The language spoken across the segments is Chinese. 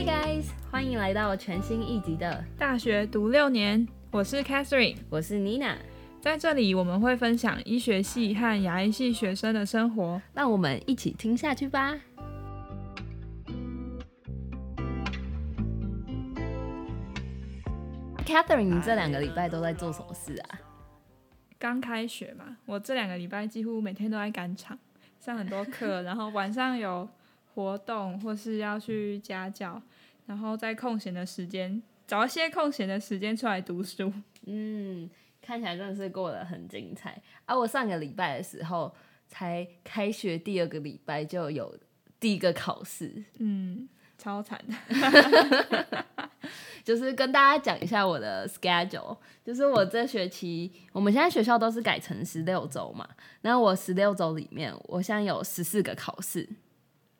Hi guys，欢迎来到全新一集的大学读六年，我是 Catherine，我是 Nina，在这里我们会分享医学系和牙医系学生的生活，让我们一起听下去吧。Catherine，你这两个礼拜都在做什么事啊？刚开学嘛，我这两个礼拜几乎每天都在赶场，上很多课，然后晚上有活动或是要去家教，然后在空闲的时间找一些空闲的时间出来读书。嗯，看起来真的是过得很精彩啊！我上个礼拜的时候才开学，第二个礼拜就有第一个考试，嗯，超惨的。就是跟大家讲一下我的 schedule，就是我这学期我们现在学校都是改成十六周嘛，然后我十六周里面，我现在有十四个考试，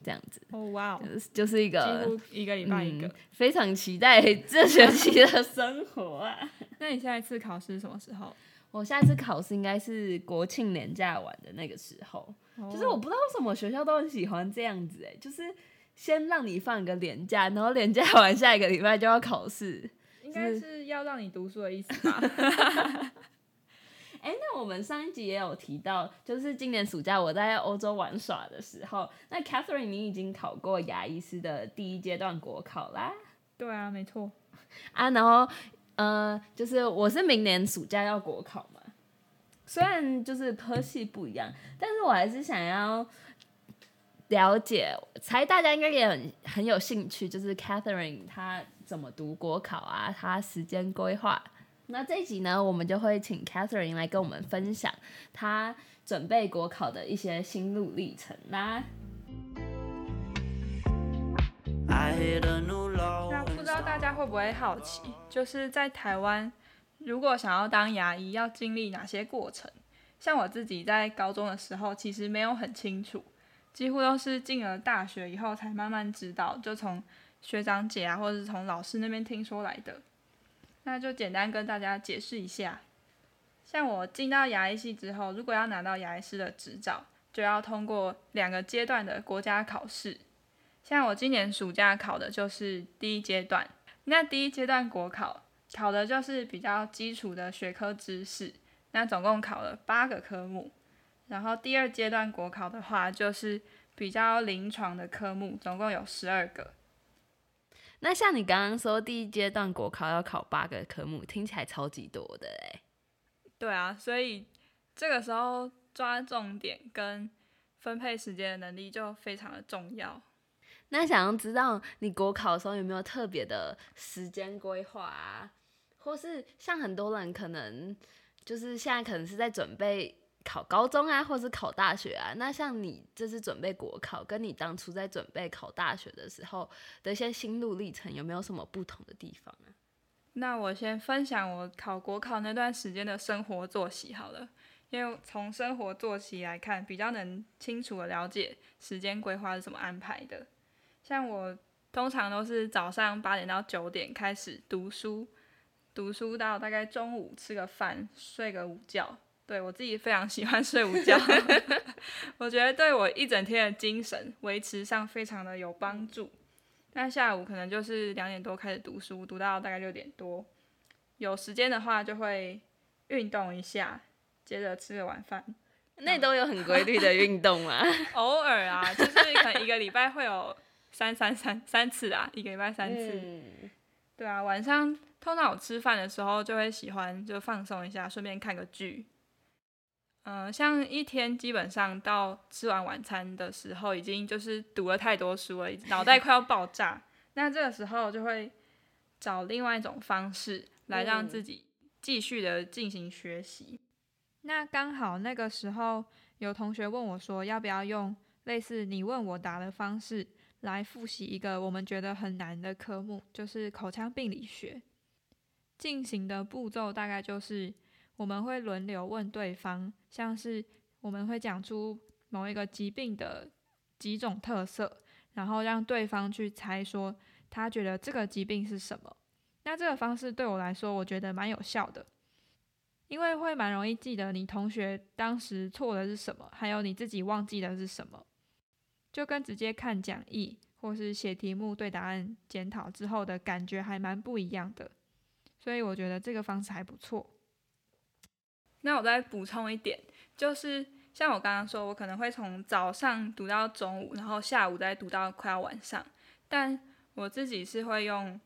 这样子。哦哇哦，就是一个几乎一个礼拜一个，非常期待这学期的生活啊。那你下一次考试什么时候？我下一次考试应该是国庆年假完的那个时候，就是我不知道为什么学校都很喜欢这样子，哎，就是。先让你放一个年假，然后年假完下一个礼拜就要考试，应该是要让你读书的意思吧？哎，那我们上一集也有提到，就是今年暑假我在欧洲玩耍的时候，那 Catherine 你已经考过牙医师的第一阶段国考啦？对啊，没错。啊，然后呃，就是我是明年暑假要国考嘛，虽然就是科系不一样，但是我还是想要。了解，猜大家应该也很很有兴趣，就是 Catherine 她怎么读国考啊，她时间规划。那这一集呢，我们就会请 Catherine 来跟我们分享她准备国考的一些心路历程啦。那不知道大家会不会好奇，就是在台湾，如果想要当牙医，要经历哪些过程？像我自己在高中的时候，其实没有很清楚。几乎都是进了大学以后才慢慢知道，就从学长姐啊，或者是从老师那边听说来的。那就简单跟大家解释一下，像我进到牙医系之后，如果要拿到牙医师的执照，就要通过两个阶段的国家考试。像我今年暑假考的就是第一阶段，那第一阶段国考考的就是比较基础的学科知识，那总共考了八个科目。然后第二阶段国考的话，就是比较临床的科目，总共有十二个。那像你刚刚说第一阶段国考要考八个科目，听起来超级多的哎。对啊，所以这个时候抓重点跟分配时间的能力就非常的重要。那想要知道你国考的时候有没有特别的时间规划啊？或是像很多人可能就是现在可能是在准备。考高中啊，或是考大学啊，那像你这次准备国考，跟你当初在准备考大学的时候的一些心路历程，有没有什么不同的地方啊？那我先分享我考国考那段时间的生活作息好了，因为从生活作息来看，比较能清楚的了解时间规划是怎么安排的。像我通常都是早上八点到九点开始读书，读书到大概中午吃个饭，睡个午觉。对我自己非常喜欢睡午觉，我觉得对我一整天的精神维持上非常的有帮助。那下午可能就是两点多开始读书，读到大概六点多，有时间的话就会运动一下，接着吃个晚饭。那都有很规律的运动啊？偶尔啊，就是可能一个礼拜会有三三三三次啊，一个礼拜三次。对啊，晚上通常我吃饭的时候就会喜欢就放松一下，顺便看个剧。嗯，像一天基本上到吃完晚餐的时候，已经就是读了太多书了，脑袋快要爆炸。那这个时候就会找另外一种方式来让自己继续的进行学习。那刚好那个时候有同学问我说，要不要用类似你问我答的方式来复习一个我们觉得很难的科目，就是口腔病理学。进行的步骤大概就是。我们会轮流问对方，像是我们会讲出某一个疾病的几种特色，然后让对方去猜说他觉得这个疾病是什么。那这个方式对我来说，我觉得蛮有效的，因为会蛮容易记得你同学当时错的是什么，还有你自己忘记的是什么，就跟直接看讲义或是写题目对答案检讨之后的感觉还蛮不一样的，所以我觉得这个方式还不错。那我再补充一点，就是像我刚刚说，我可能会从早上读到中午，然后下午再读到快要晚上，但我自己是会用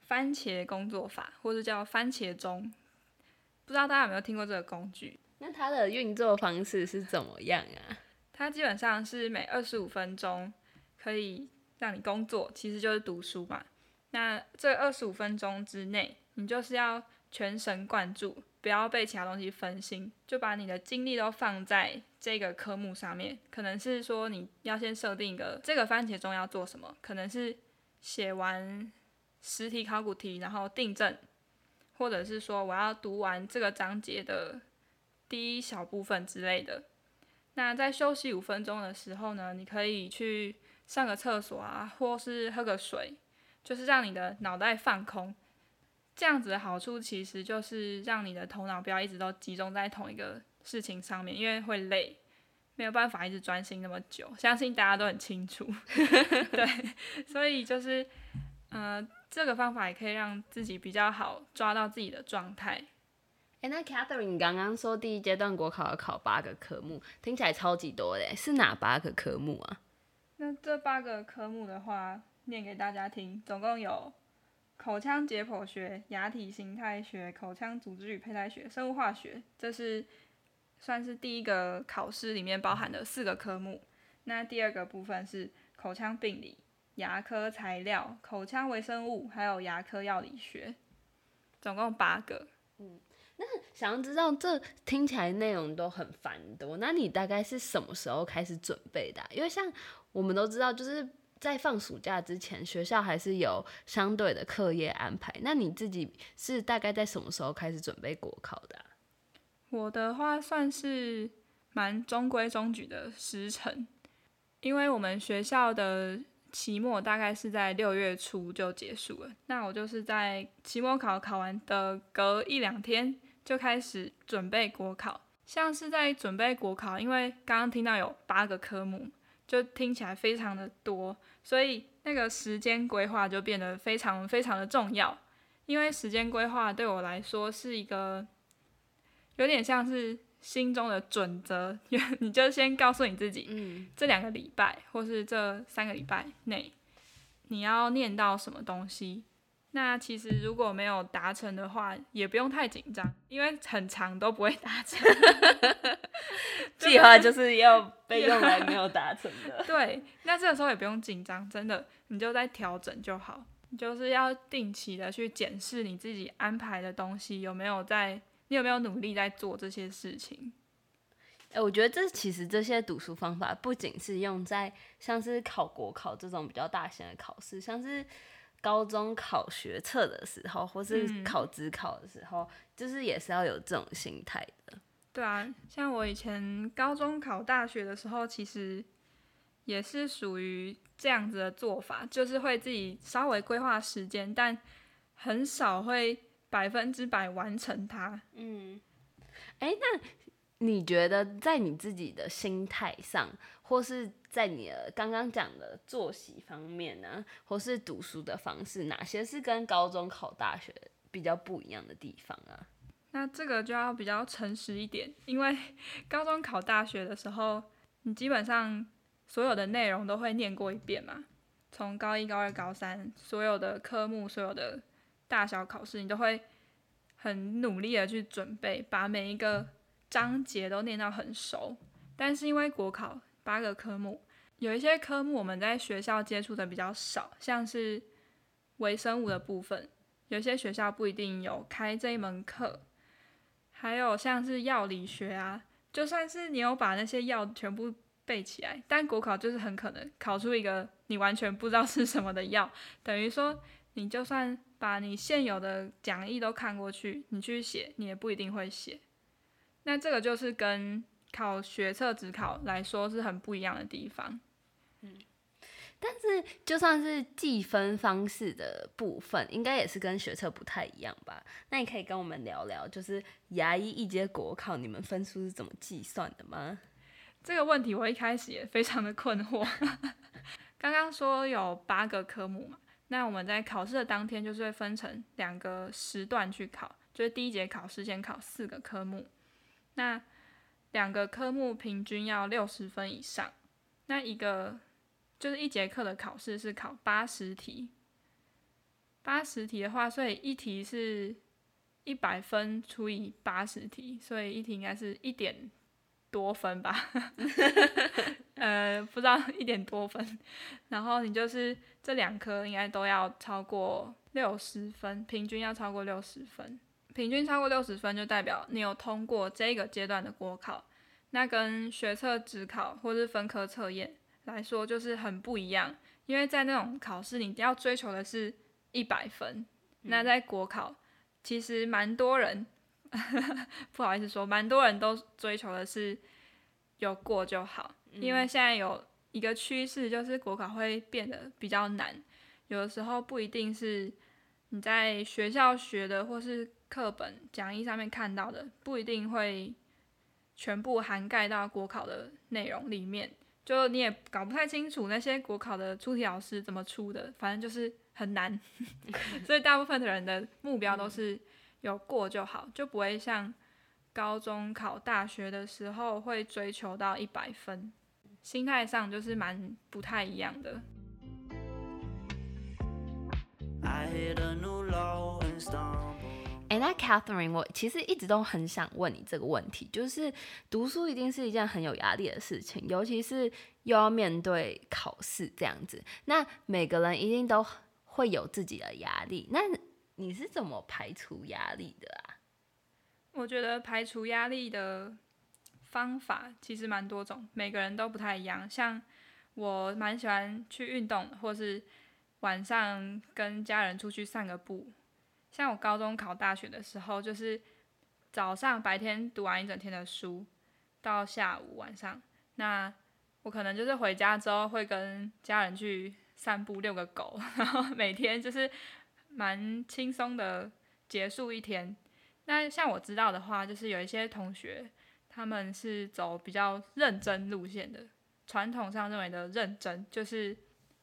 番茄工作法，或者叫番茄钟，不知道大家有没有听过这个工具？那它的运作方式是怎么样啊？它基本上是每二十五分钟可以让你工作，其实就是读书嘛。那这二十五分钟之内，你就是要全神贯注，不要被其他东西分心，就把你的精力都放在这个科目上面。可能是说你要先设定一个这个番茄钟要做什么，可能是写完实题考古题，然后订正，或者是说我要读完这个章节的第一小部分之类的。那在休息五分钟的时候呢，你可以去上个厕所啊，或是喝个水，就是让你的脑袋放空。这样子的好处其实就是让你的头脑不要一直都集中在同一个事情上面，因为会累，没有办法一直专心那么久。相信大家都很清楚，对，所以就是，呃，这个方法也可以让自己比较好抓到自己的状态。哎，那 Catherine，你刚刚说第一阶段国考要考八个科目，听起来超级多嘞，是哪八个科目啊？那这八个科目的话，念给大家听，总共有口腔解剖学、牙体形态学、口腔组织与胚胎学、生物化学，这是算是第一个考试里面包含的四个科目。那第二个部分是口腔病理、牙科材料、口腔微生物，还有牙科药理学，总共八个。嗯。那想要知道，这听起来内容都很繁多，那你大概是什么时候开始准备的？因为像我们都知道，就是在放暑假之前，学校还是有相对的课业安排。那你自己是大概在什么时候开始准备国考的？我的话算是蛮中规中矩的时程，因为我们学校的期末大概是在六月初就结束了。那我就是在期末考考完的隔一两天。就开始准备国考，像是在准备国考，因为刚刚听到有八个科目，就听起来非常的多，所以那个时间规划就变得非常非常的重要。因为时间规划对我来说是一个有点像是心中的准则，你就先告诉你自己，嗯，这两个礼拜或是这三个礼拜内，你要念到什么东西。那其实如果没有达成的话，也不用太紧张，因为很长都不会达成。计划就是要被用来没有达成的。对，那这个时候也不用紧张，真的，你就在调整就好。你就是要定期的去检视你自己安排的东西有没有在，你有没有努力在做这些事情。哎，我觉得这其实这些读书方法不仅是用在像是考国考这种比较大型的考试，像是。高中考学测的时候，或是考职考的时候，就是也是要有这种心态的。对啊，像我以前高中考大学的时候，其实也是属于这样子的做法，就是会自己稍微规划时间，但很少会百分之百完成它。嗯，哎，那你觉得在你自己的心态上，或是？在你的刚刚讲的作息方面呢，或是读书的方式，哪些是跟高中考大学比较不一样的地方啊？那这个就要比较诚实一点，因为 高中考大学的时候，你基本上所有的内容都会念过一遍嘛。从高一、高二、高三，所有的科目、所有的大小考试，你都会很努力的去准备，把每一个章节都念到很熟。但是因为国考八个科目。有一些科目我们在学校接触的比较少，像是微生物的部分，有些学校不一定有开这一门课。还有像是药理学啊，就算是你有把那些药全部背起来，但国考就是很可能考出一个你完全不知道是什么的药，等于说你就算把你现有的讲义都看过去，你去写，你也不一定会写。那这个就是跟考学测、职考来说是很不一样的地方。嗯，但是就算是计分方式的部分，应该也是跟学测不太一样吧？那你可以跟我们聊聊，就是牙医一阶国考，你们分数是怎么计算的吗？这个问题我一开始也非常的困惑。刚刚说有八个科目嘛，那我们在考试的当天就是会分成两个时段去考，就是第一节考试先考四个科目，那两个科目平均要六十分以上，那一个就是一节课的考试是考八十题，八十题的话，所以一题是一百分除以八十题，所以一题应该是一点多分吧。呃，不知道一点多分，然后你就是这两科应该都要超过六十分，平均要超过六十分，平均超过六十分就代表你有通过这个阶段的国考，那跟学测职考或是分科测验来说就是很不一样，因为在那种考试你要追求的是一百分，那在国考其实蛮多人，不好意思说，蛮多人都追求的是有过就好。因为现在有一个趋势，就是国考会变得比较难，有的时候不一定是你在学校学的，或是课本讲义上面看到的，不一定会全部涵盖到国考的内容里面。就你也搞不太清楚那些国考的出题老师怎么出的，反正就是很难。所以大部分的人的目标都是有过就好，就不会像高中考大学的时候会追求到一百分。心态上就是蛮不太一样的。哎，那 Catherine，我其实一直都很想问你这个问题，就是读书一定是一件很有压力的事情，尤其是又要面对考试这样子。那每个人一定都会有自己的压力，那你是怎么排除压力的啊？我觉得排除压力的。方法其实蛮多种，每个人都不太一样。像我蛮喜欢去运动，或是晚上跟家人出去散个步。像我高中考大学的时候，就是早上白天读完一整天的书，到下午晚上，那我可能就是回家之后会跟家人去散步，遛个狗，然后 每天就是蛮轻松的结束一天。那像我知道的话，就是有一些同学。他们是走比较认真路线的，传统上认为的认真，就是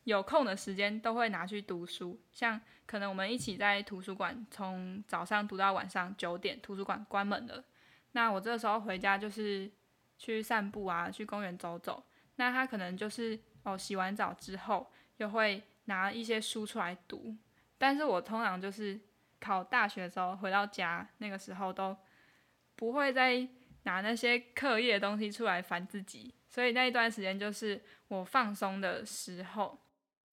有空的时间都会拿去读书。像可能我们一起在图书馆从早上读到晚上九点，图书馆关门了，那我这时候回家就是去散步啊，去公园走走。那他可能就是哦，洗完澡之后又会拿一些书出来读。但是我通常就是考大学的时候回到家，那个时候都不会再。拿那些课业的东西出来烦自己，所以那一段时间就是我放松的时候，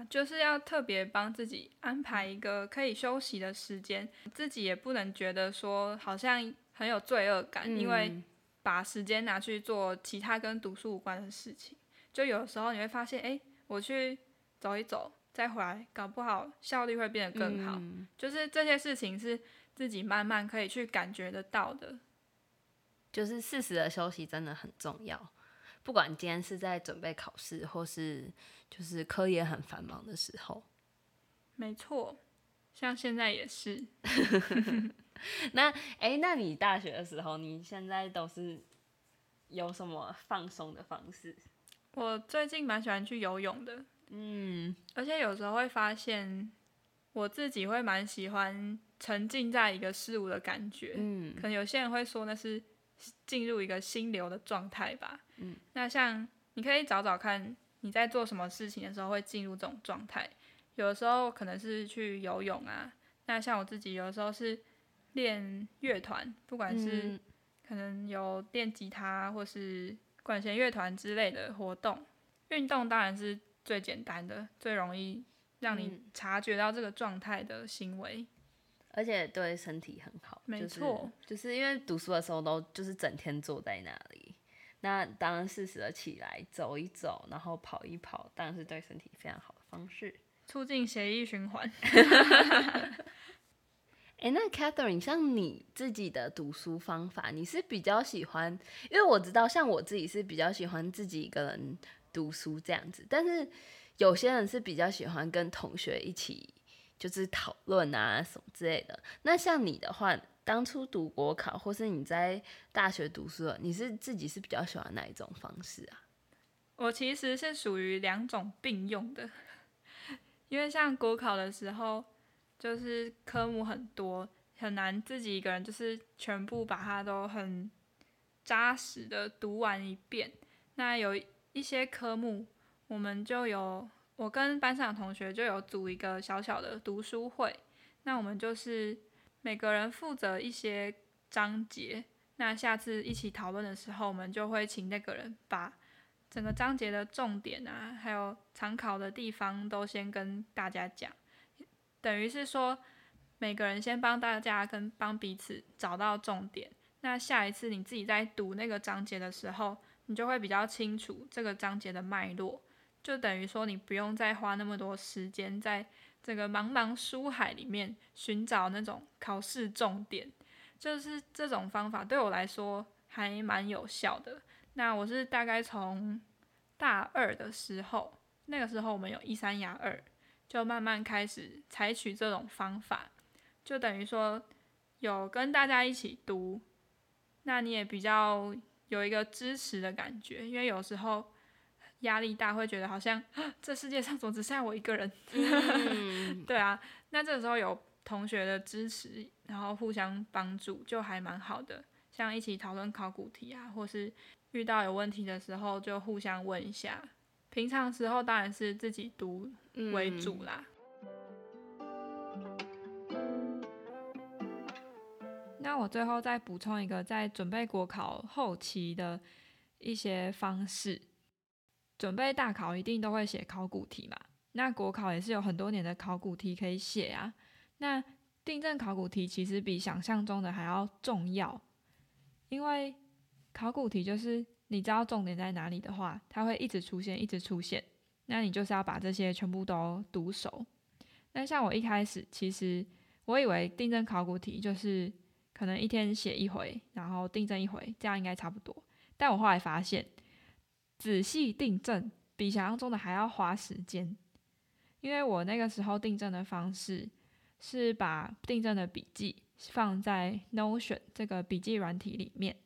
就是要特别帮自己安排一个可以休息的时间，自己也不能觉得说好像很有罪恶感，因为把时间拿去做其他跟读书无关的事情，就有时候你会发现，哎，我去走一走再回来，搞不好效率会变得更好，就是这些事情是自己慢慢可以去感觉得到的。就是适时的休息真的很重要，不管今天是在准备考试，或是就是科研很繁忙的时候。没错，像现在也是。那哎，那你大学的时候，你现在都是有什么放松的方式？我最近蛮喜欢去游泳的，嗯，而且有时候会发现我自己会蛮喜欢沉浸在一个事物的感觉，嗯，可能有些人会说那是。进入一个心流的状态吧。嗯，那像你可以找找看，你在做什么事情的时候会进入这种状态。有的时候可能是去游泳啊。那像我自己有的时候是练乐团，不管是可能有电吉他或是管弦乐团之类的活动。运动当然是最简单的、最容易让你察觉到这个状态的行为。而且对身体很好，没错，就是因为读书的时候都就是整天坐在那里，那当然适时的起来走一走，然后跑一跑，当然是对身体非常好的方式，促进血液循环。哎，那 Catherine，像你自己的读书方法，你是比较喜欢？因为我知道，像我自己是比较喜欢自己一个人读书这样子，但是有些人是比较喜欢跟同学一起。就是讨论啊什么之类的。那像你的话，当初读国考，或是你在大学读书，你是自己是比较喜欢哪一种方式啊？我其实是属于两种并用的，因为像国考的时候，就是科目很多，很难自己一个人就是全部把它都很扎实的读完一遍。那有一些科目，我们就有我跟班上的同学就有组一个小小的读书会，那我们就是每个人负责一些章节，那下次一起讨论的时候，我们就会请那个人把。整个章节的重点啊，还有常考的地方都先跟大家讲，等于是说每个人先帮大家跟帮彼此找到重点。那下一次你自己在读那个章节的时候，你就会比较清楚这个章节的脉络，就等于说你不用再花那么多时间在这个茫茫书海里面寻找那种考试重点。就是这种方法对我来说还蛮有效的。那我是大概从大二的时候，那个时候我们有一三牙二，就慢慢开始采取这种方法，就等于说有跟大家一起读，那你也比较有一个支持的感觉，因为有时候压力大，会觉得好像 这世界上总只剩下我一个人，对啊，那这个时候有同学的支持，然后互相帮助，就还蛮好的，像一起讨论考古题啊，或是。遇到有问题的时候，就互相问一下。平常时候当然是自己读为主啦。那我最后再补充一个，在准备国考后期的一些方式。准备大考一定都会写考古题嘛？那国考也是有很多年的考古题可以写啊。那订正考古题其实比想象中的还要重要，因为。考古题就是你知道重点在哪里的话，它会一直出现，一直出现。那你就是要把这些全部都读熟。那像我一开始，其实我以为订正考古题就是可能一天写一回，然后订正一回，这样应该差不多。但我后来发现，仔细订正比想象中的还要花时间。因为我那个时候订正的方式是把订正的笔记放在 Notion 这个笔记软体里面。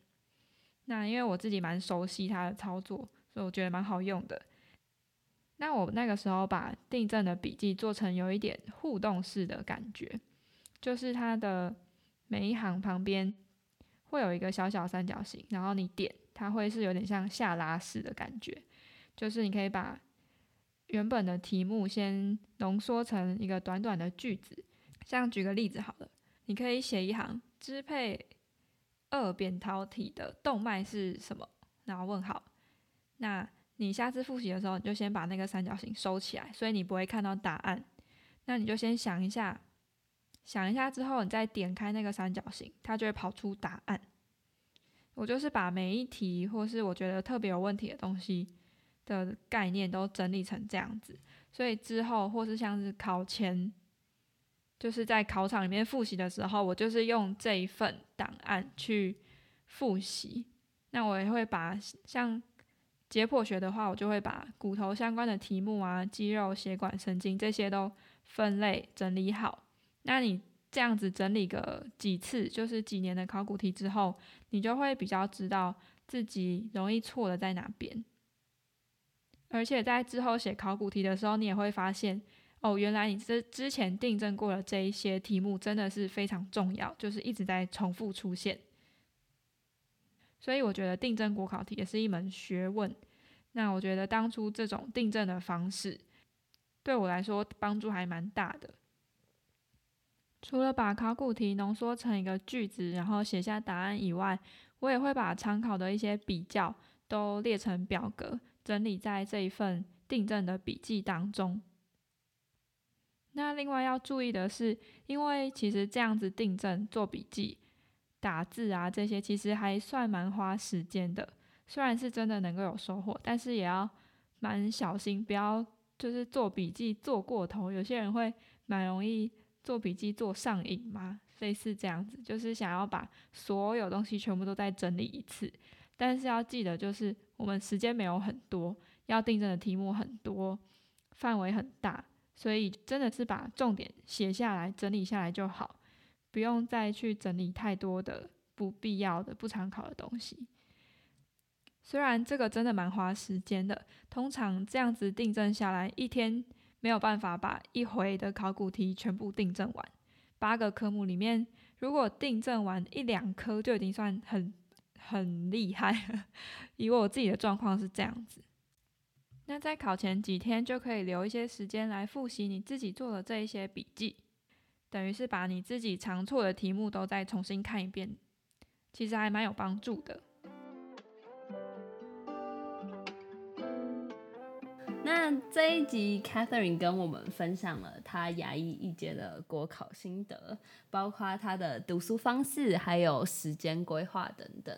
那因为我自己蛮熟悉它的操作，所以我觉得蛮好用的。那我那个时候把订正的笔记做成有一点互动式的感觉，就是它的每一行旁边会有一个小小三角形，然后你点它会是有点像下拉式的感觉，就是你可以把原本的题目先浓缩成一个短短的句子。像举个例子好了，你可以写一行支配。二扁桃体的动脉是什么？然后问号。那你下次复习的时候，你就先把那个三角形收起来，所以你不会看到答案。那你就先想一下，想一下之后，你再点开那个三角形，它就会跑出答案。我就是把每一题或是我觉得特别有问题的东西的概念都整理成这样子，所以之后或是像是考前。就是在考场里面复习的时候，我就是用这一份档案去复习。那我也会把像解剖学的话，我就会把骨头相关的题目啊、肌肉、血管、神经这些都分类整理好。那你这样子整理个几次，就是几年的考古题之后，你就会比较知道自己容易错的在哪边。而且在之后写考古题的时候，你也会发现。哦，原来你之之前订正过的这一些题目真的是非常重要，就是一直在重复出现。所以我觉得订正国考题也是一门学问。那我觉得当初这种订正的方式对我来说帮助还蛮大的。除了把考古题浓缩成一个句子，然后写下答案以外，我也会把常考的一些比较都列成表格，整理在这一份订正的笔记当中。那另外要注意的是，因为其实这样子订正、做笔记、打字啊这些，其实还算蛮花时间的。虽然是真的能够有收获，但是也要蛮小心，不要就是做笔记做过头。有些人会蛮容易做笔记做上瘾嘛，类似这样子，就是想要把所有东西全部都再整理一次。但是要记得，就是我们时间没有很多，要订正的题目很多，范围很大。所以真的是把重点写下来、整理下来就好，不用再去整理太多的不必要的、不常考的东西。虽然这个真的蛮花时间的，通常这样子订正下来，一天没有办法把一回的考古题全部订正完。八个科目里面，如果订正完一两科就已经算很很厉害了。以我自己的状况是这样子。那在考前几天就可以留一些时间来复习你自己做的这一些笔记，等于是把你自己常错的题目都再重新看一遍，其实还蛮有帮助的。那这一集，Catherine 跟我们分享了她牙医一阶的国考心得，包括她的读书方式，还有时间规划等等。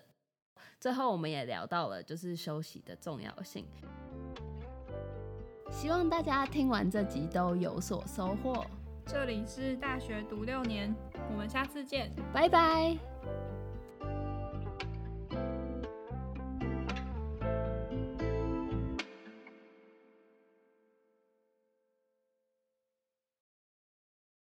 最后，我们也聊到了就是休息的重要性。希望大家听完这集都有所收获。这里是大学读六年，我们下次见，拜拜。